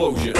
Explosion.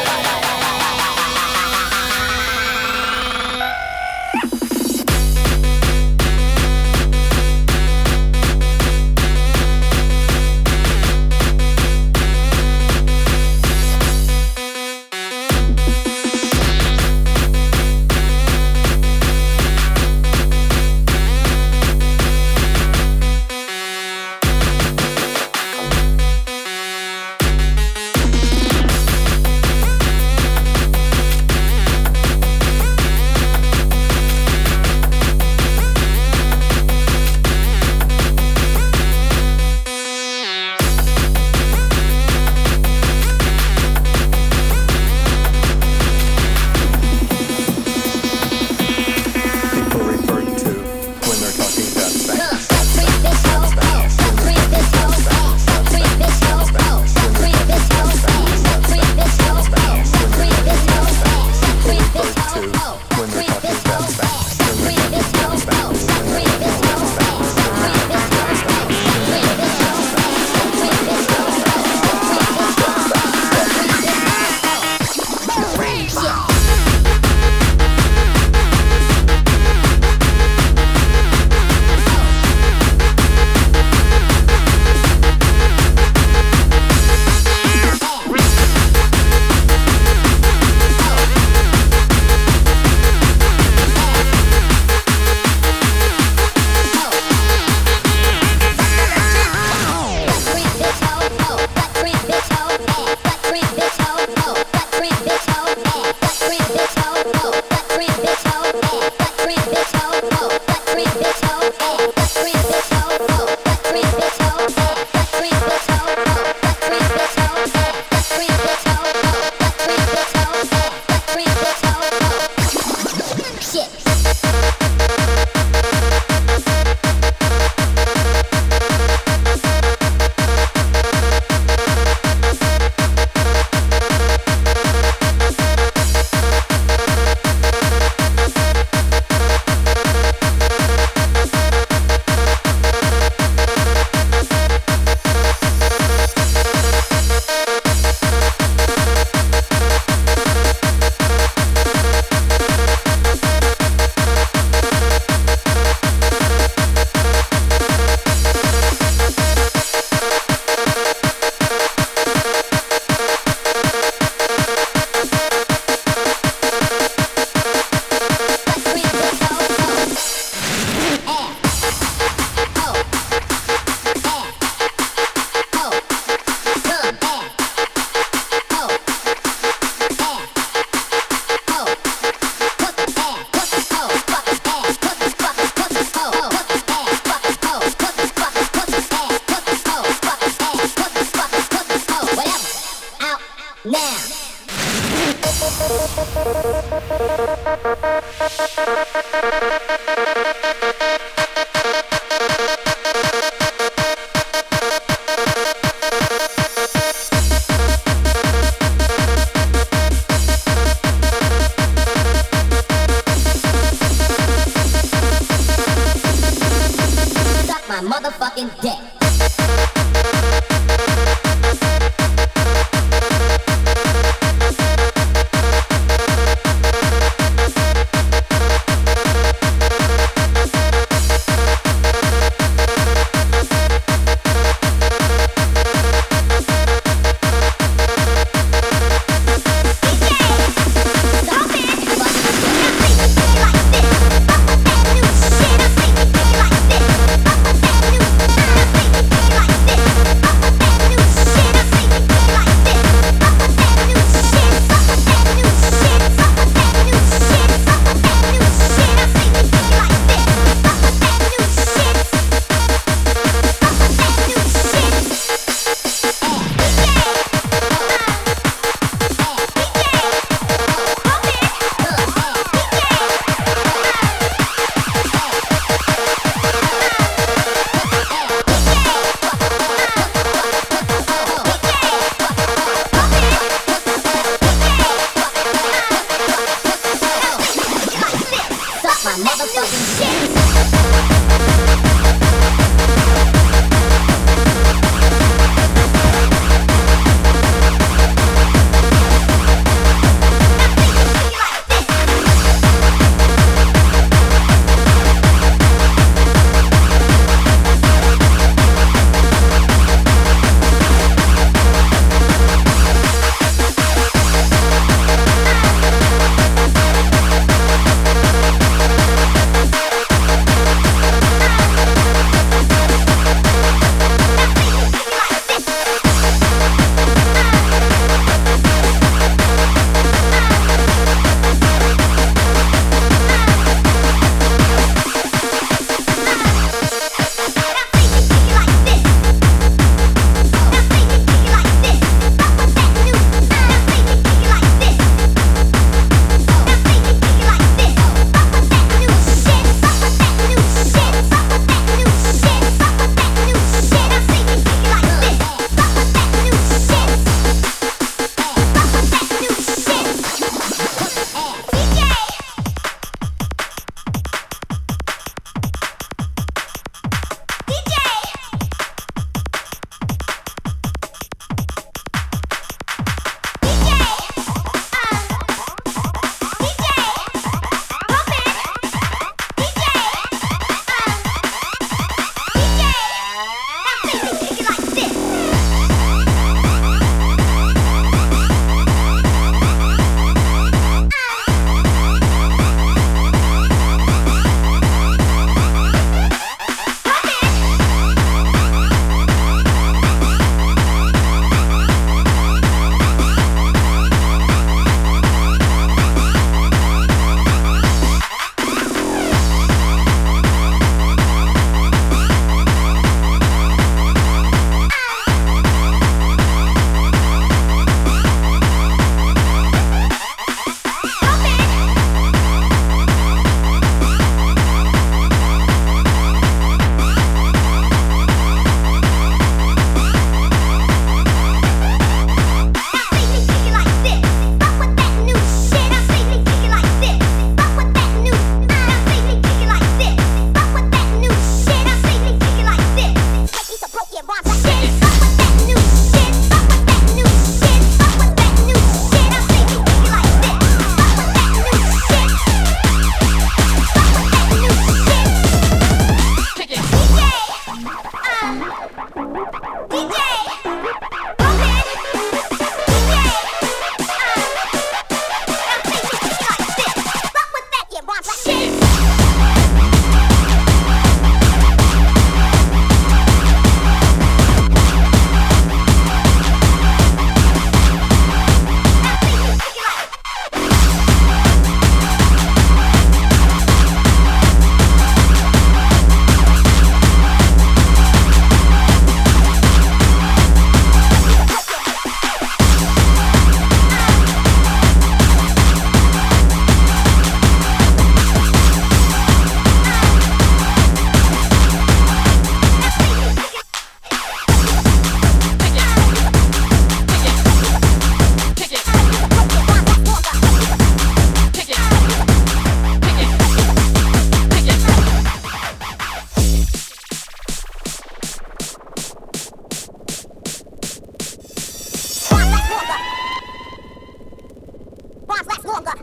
lives last longer.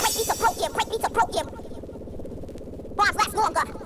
Break beats are him, break beats are him. Bars last longer.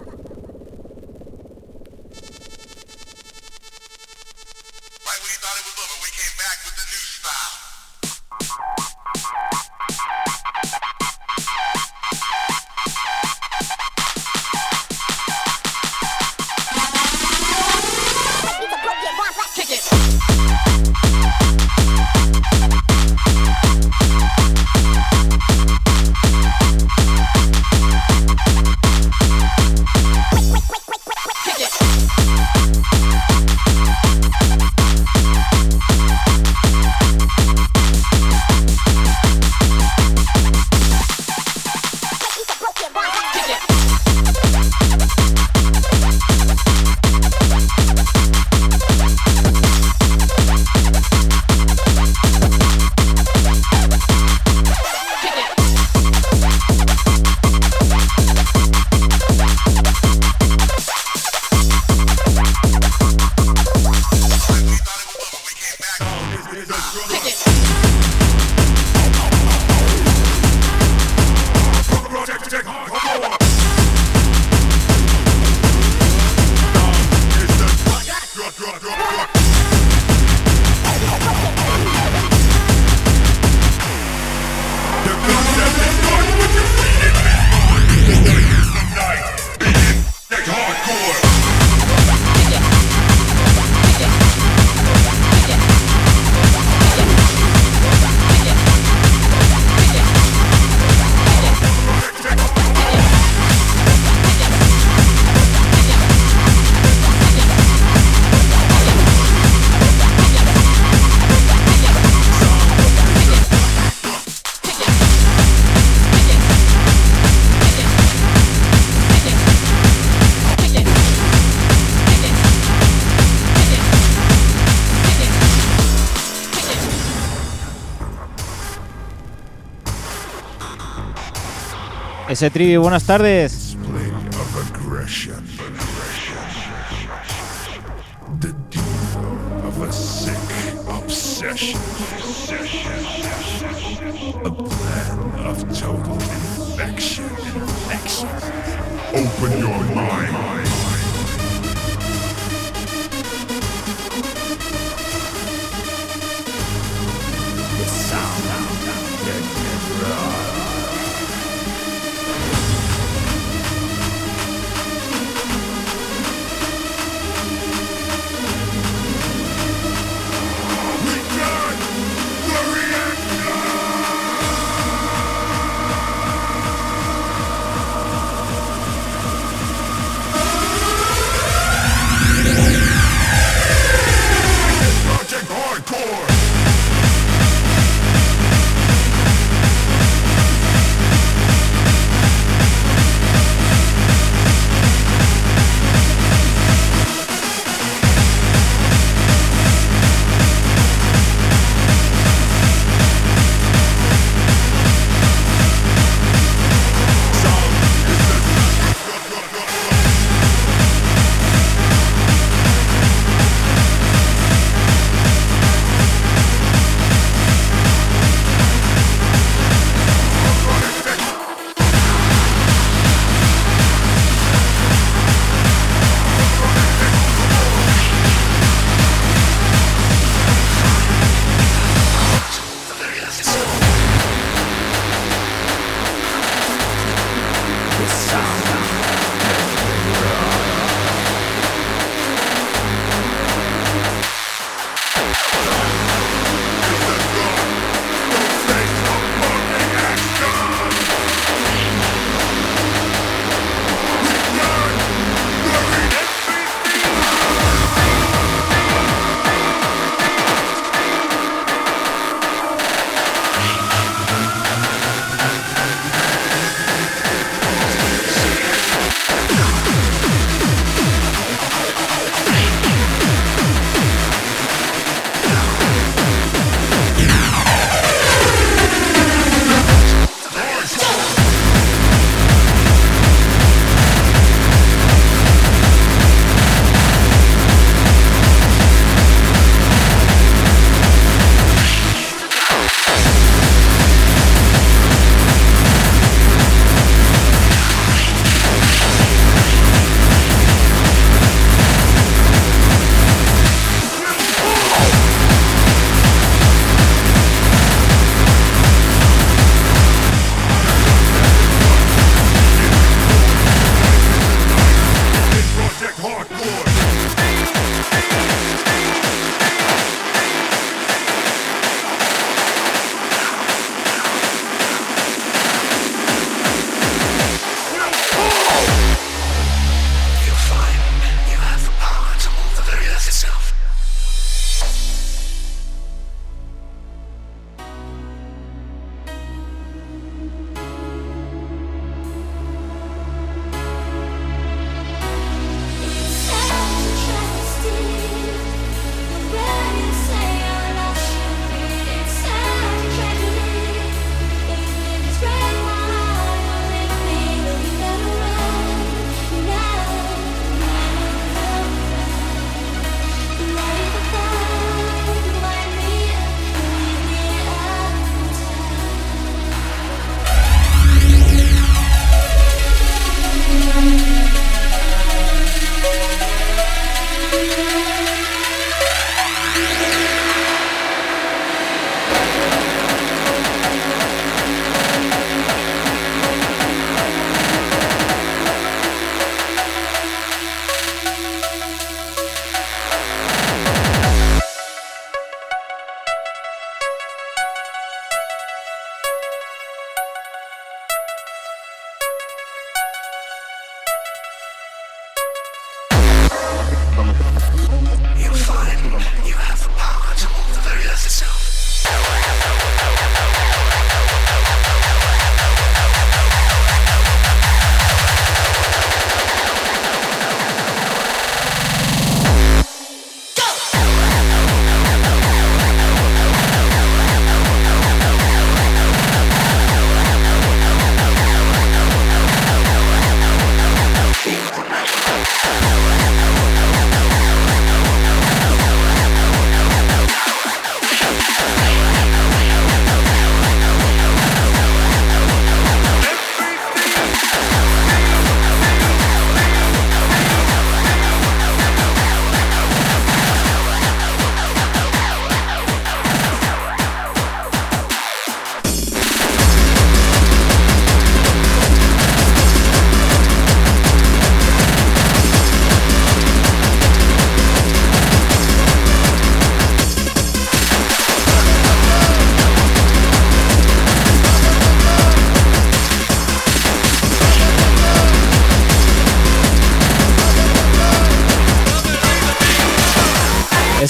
Ese tri, buenas tardes.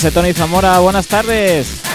Ese Tony Zamora, buenas tardes.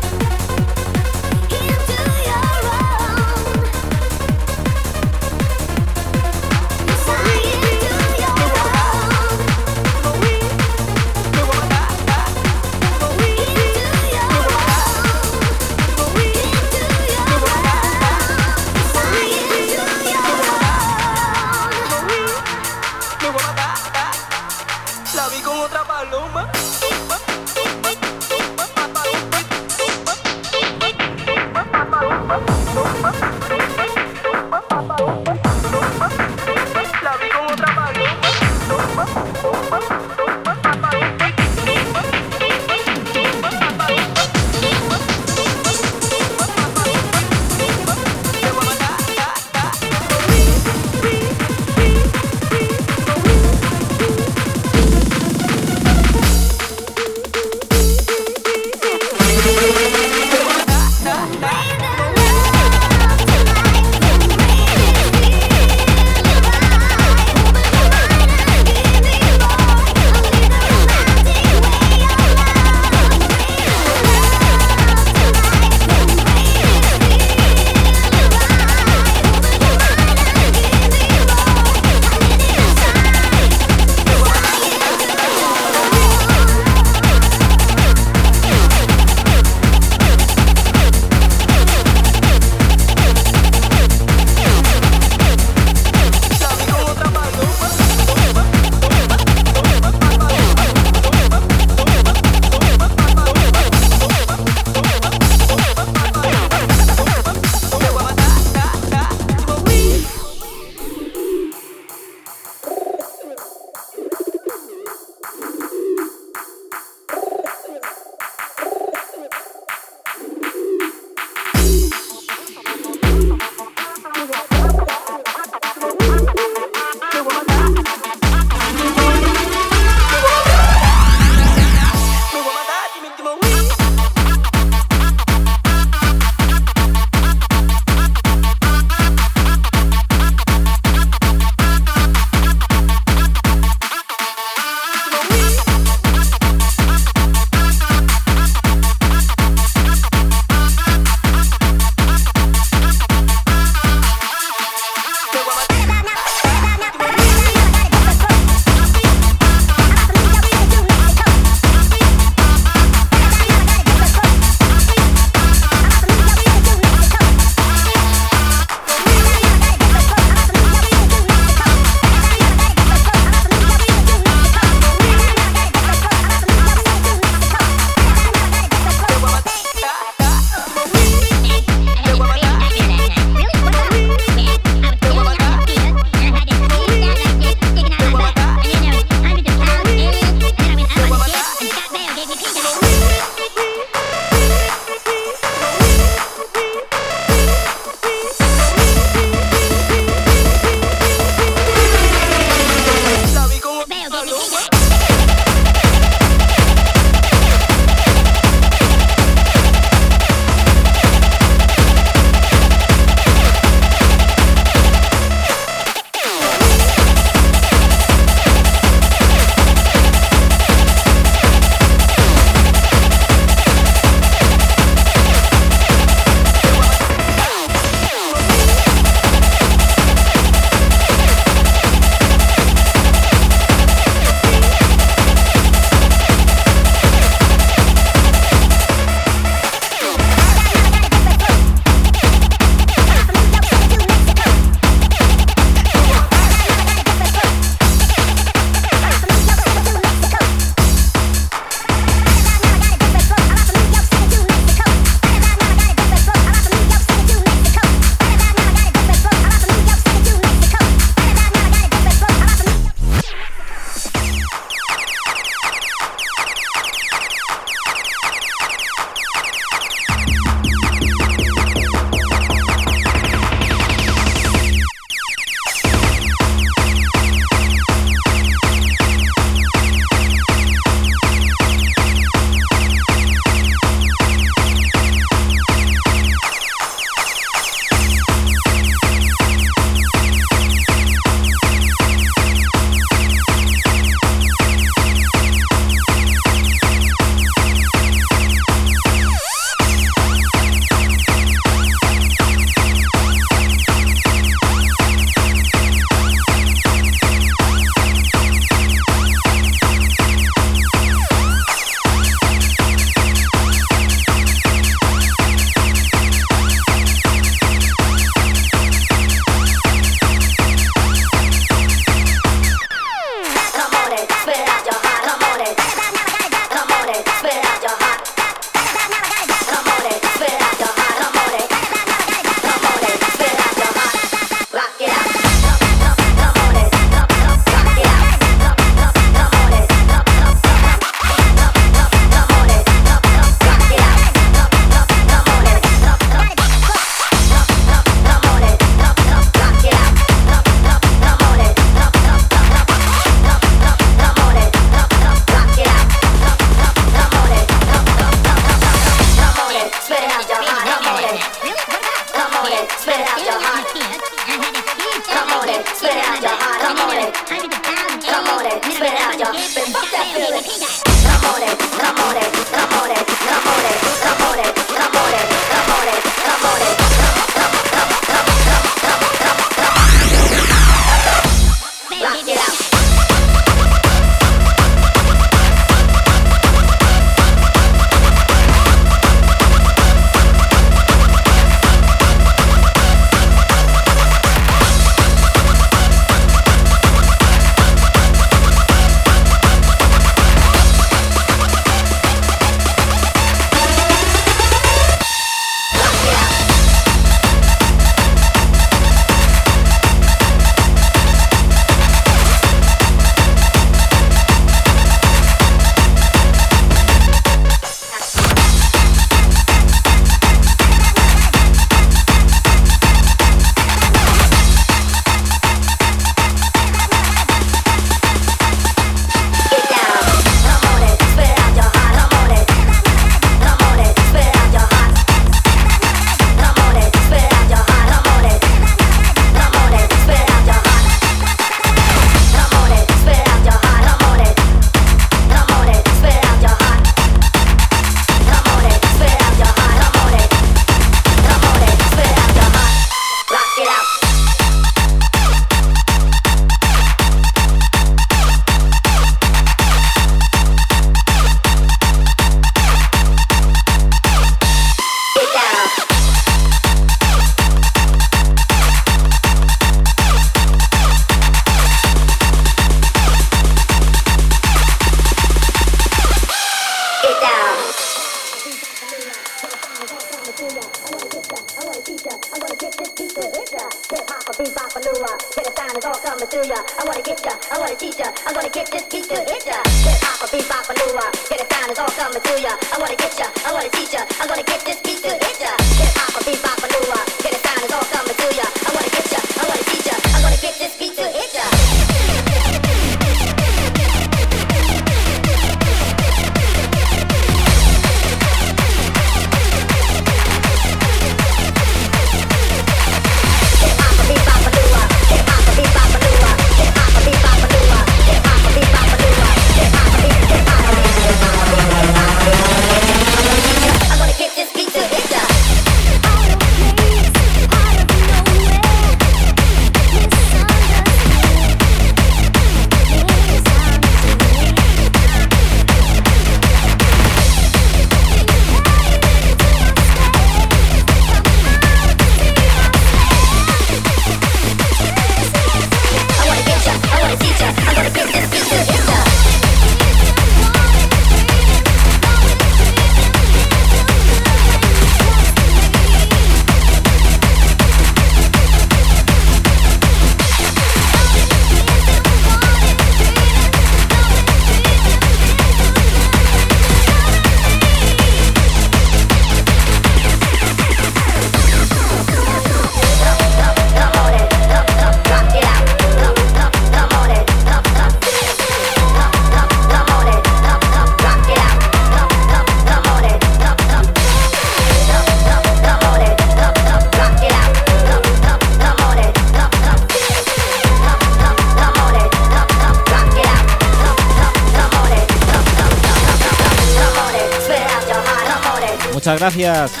Gracias.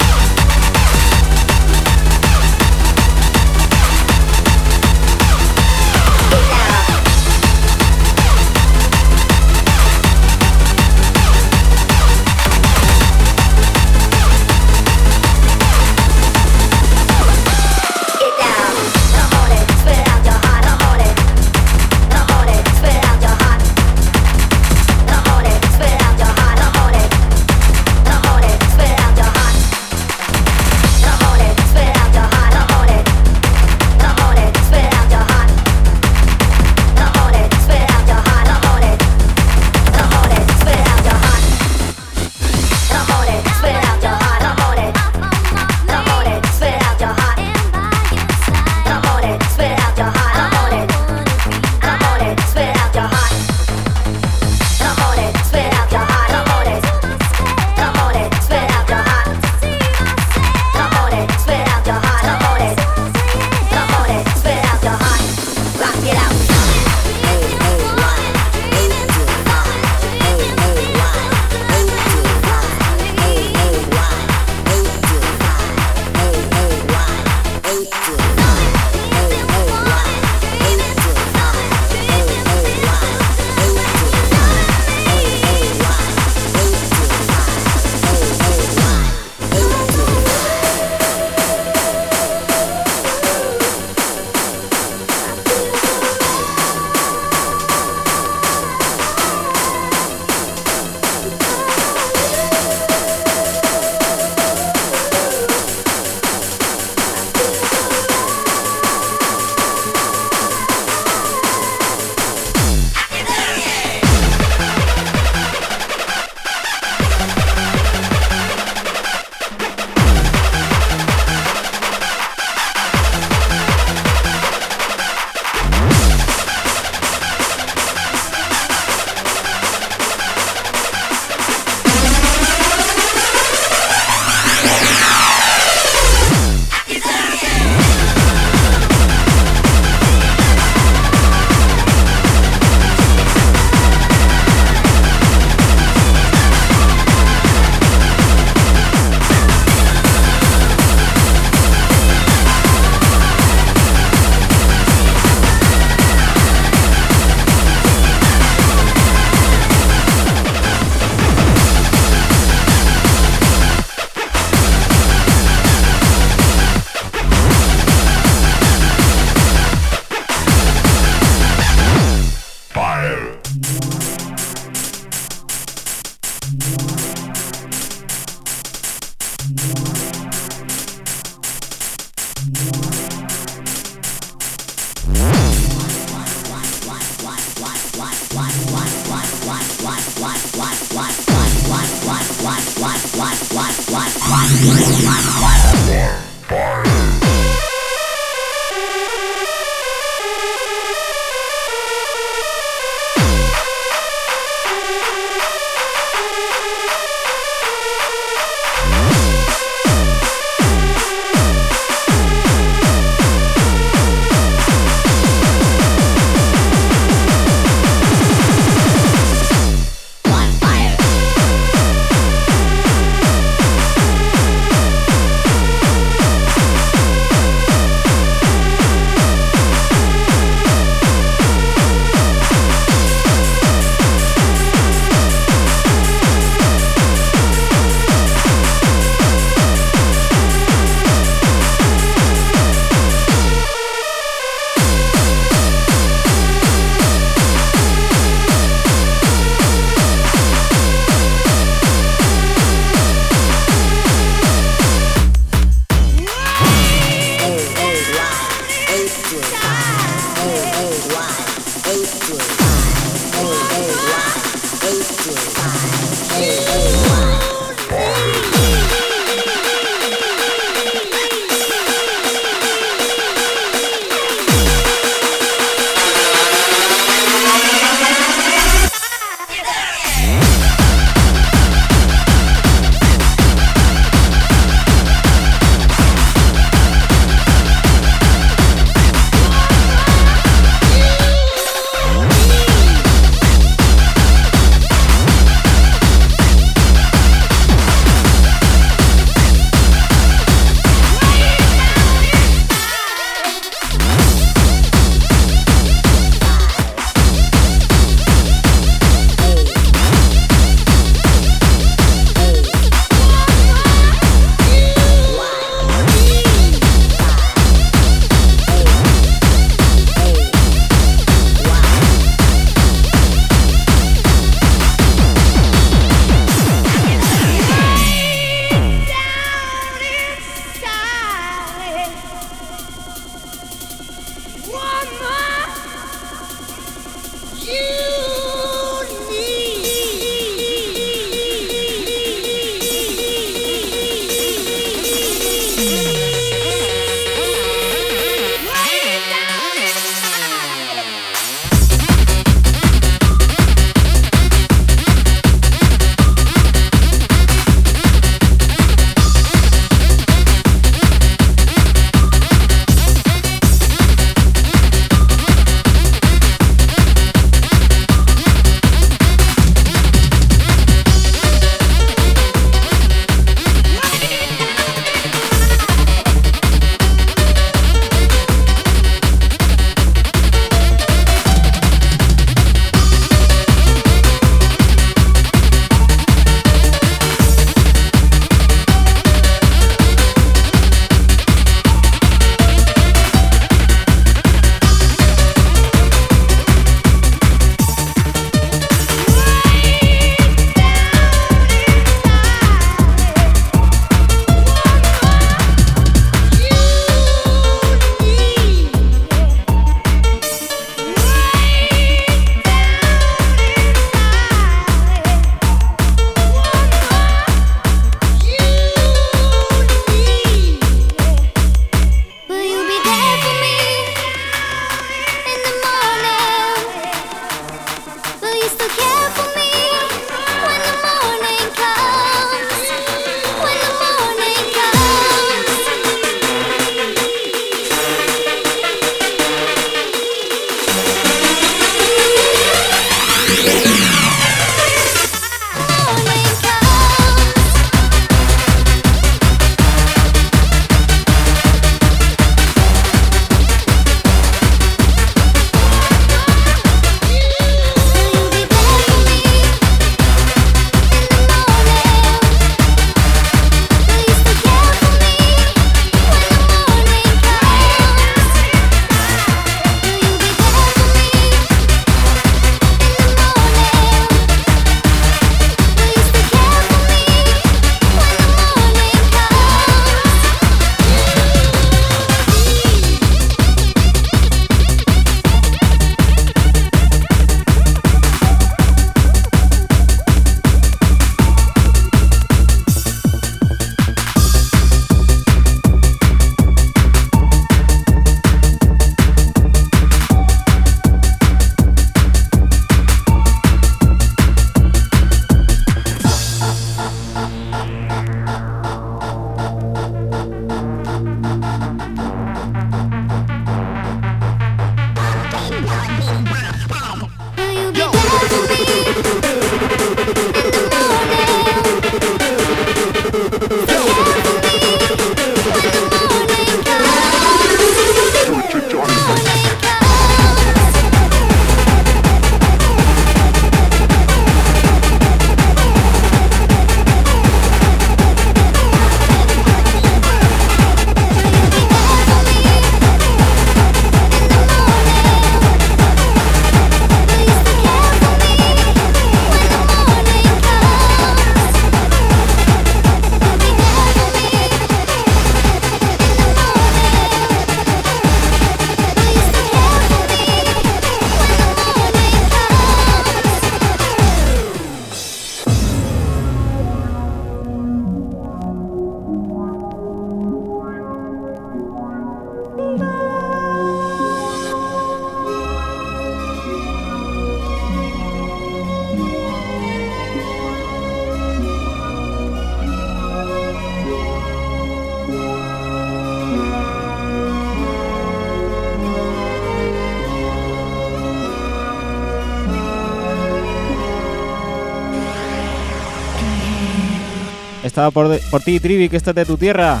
Por, ti, Trivi, que esta es de tu tierra.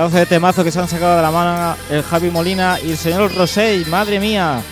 Pedazo de temazo que se han sacado de la mano el Javi Molina y el señor Rosey, madre mía.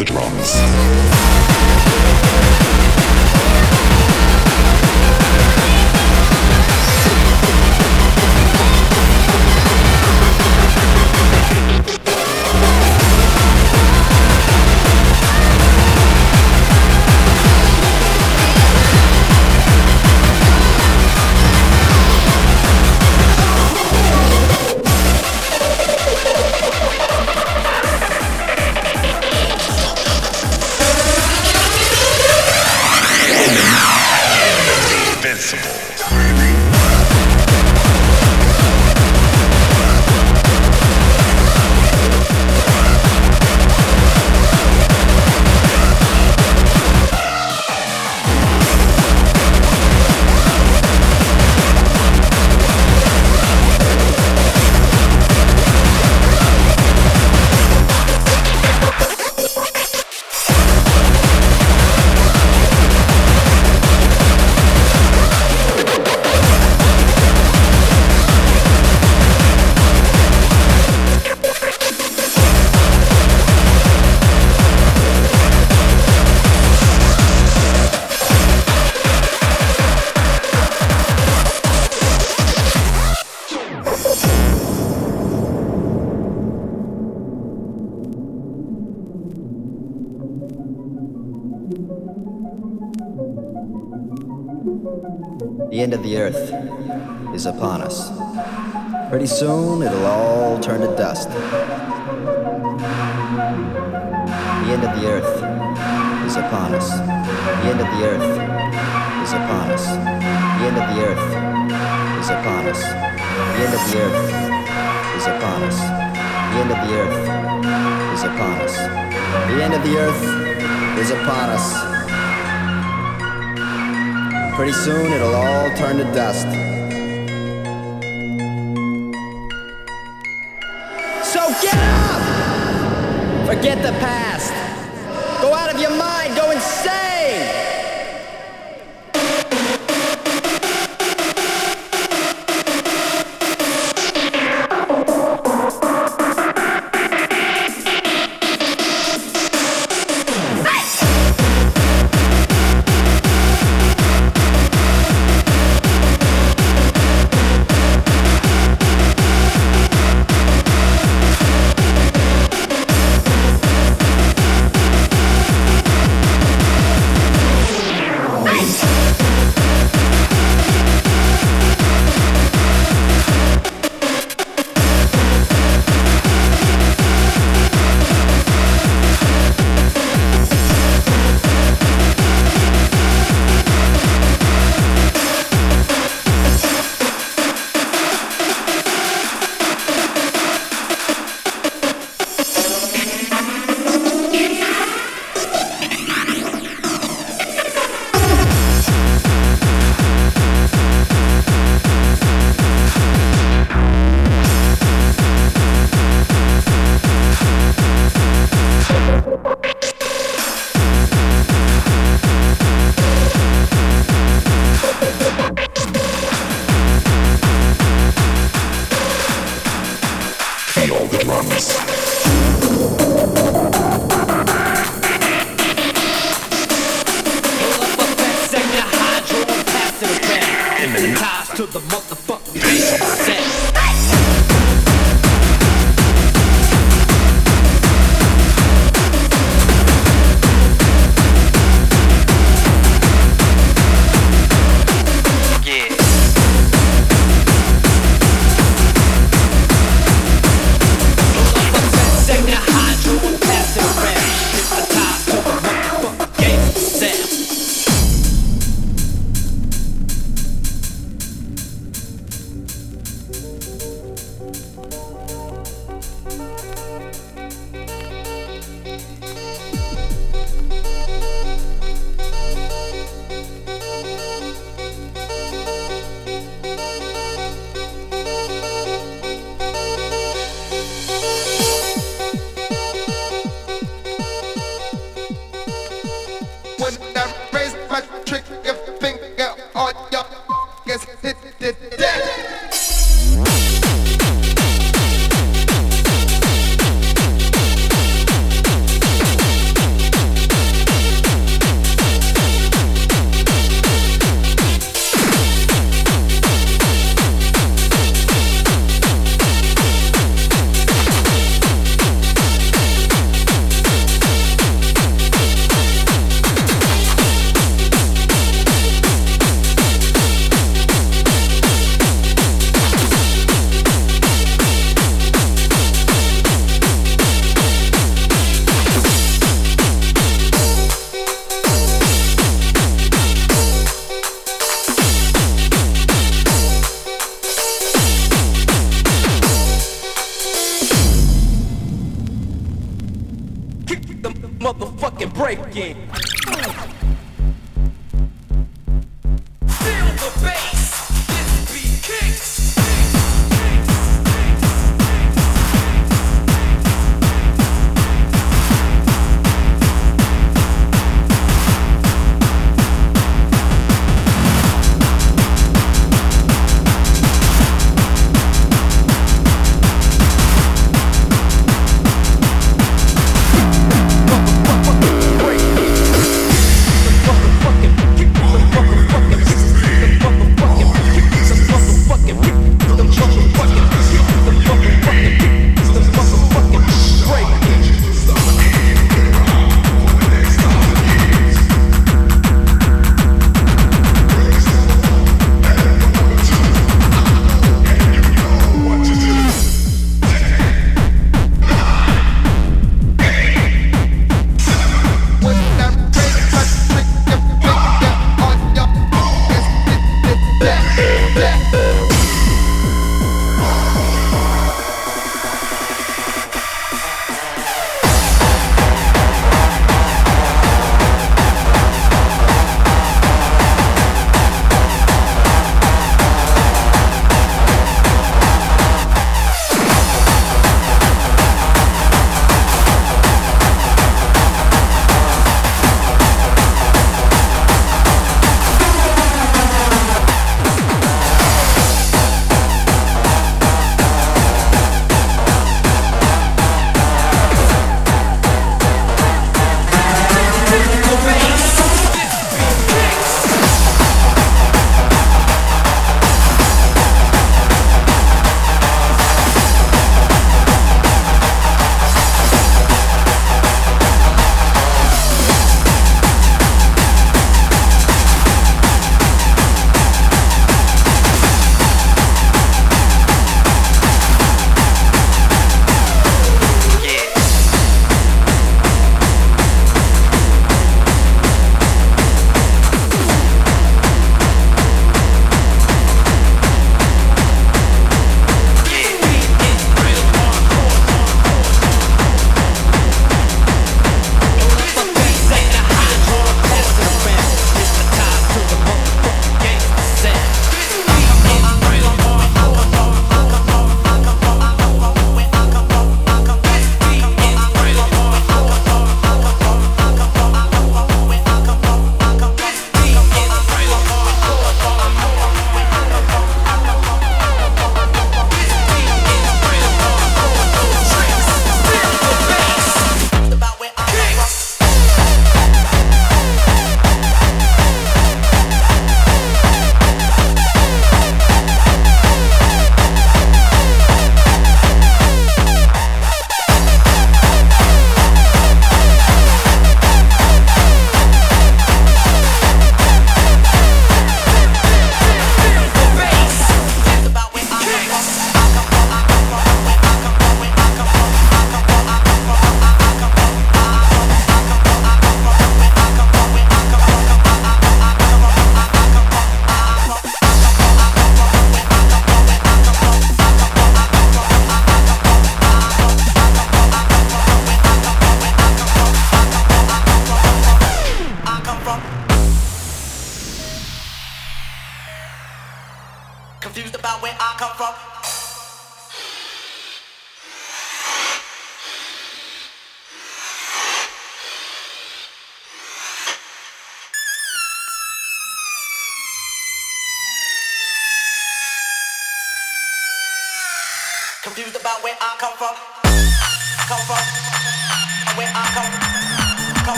The drums.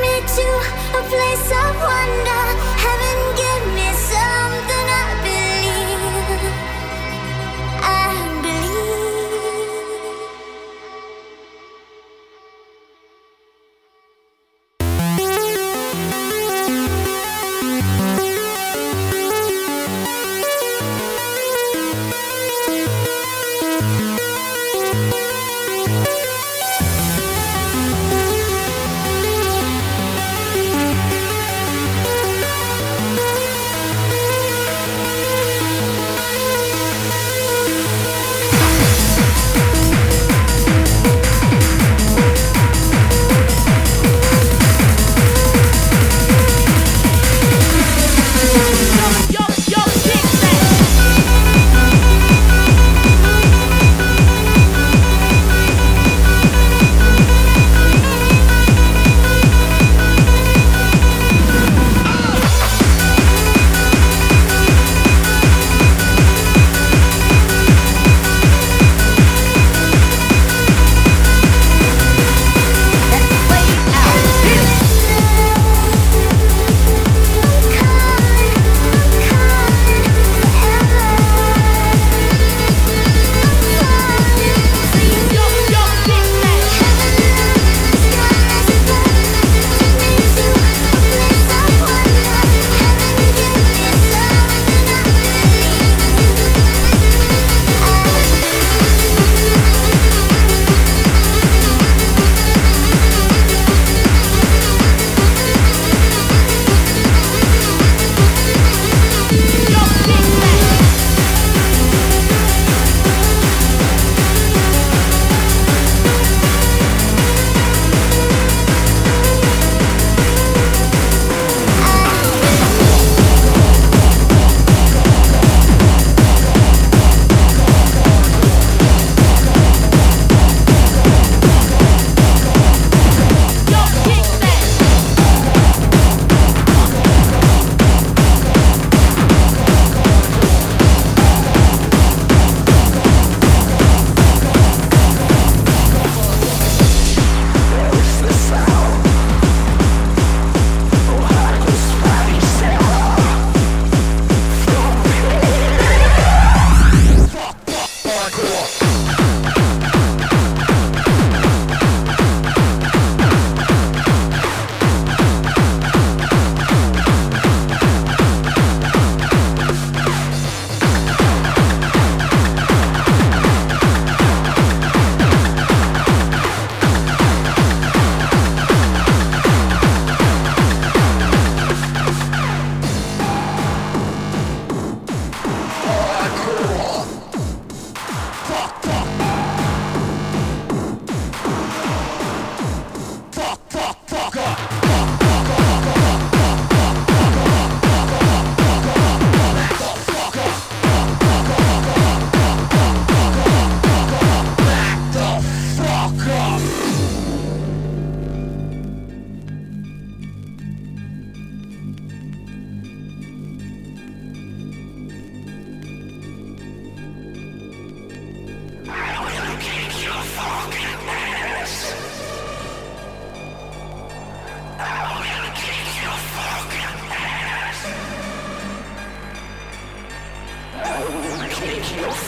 me to a place of wonder, heaven.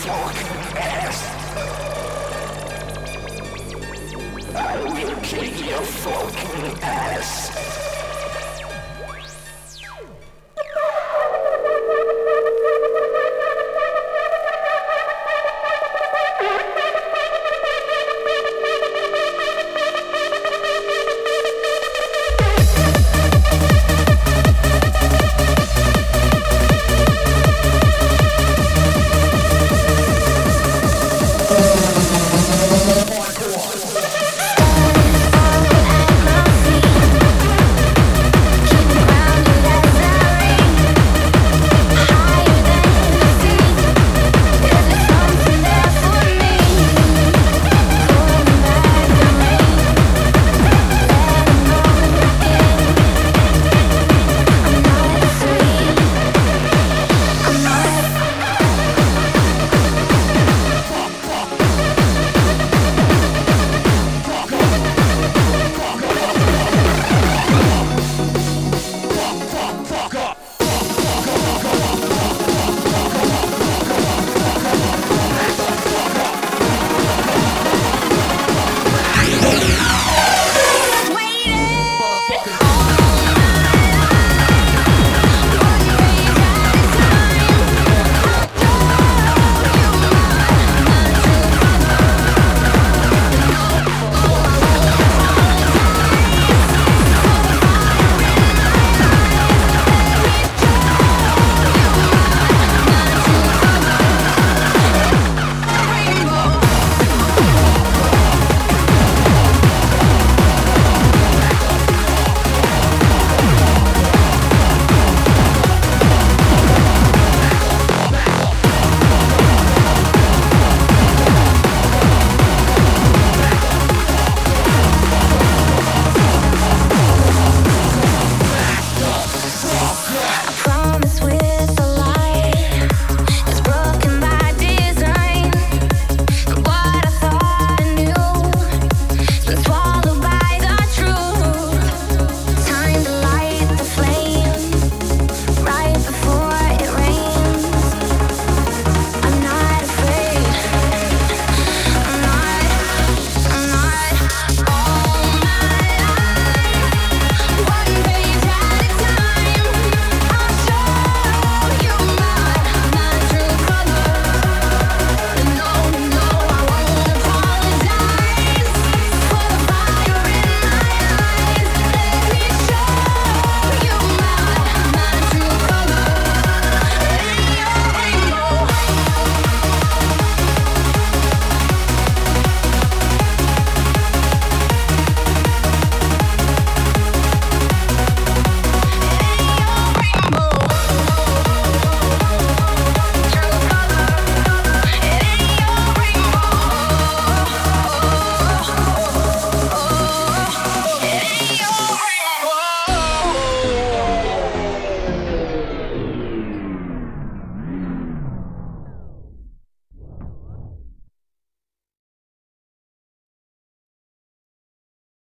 Smoke!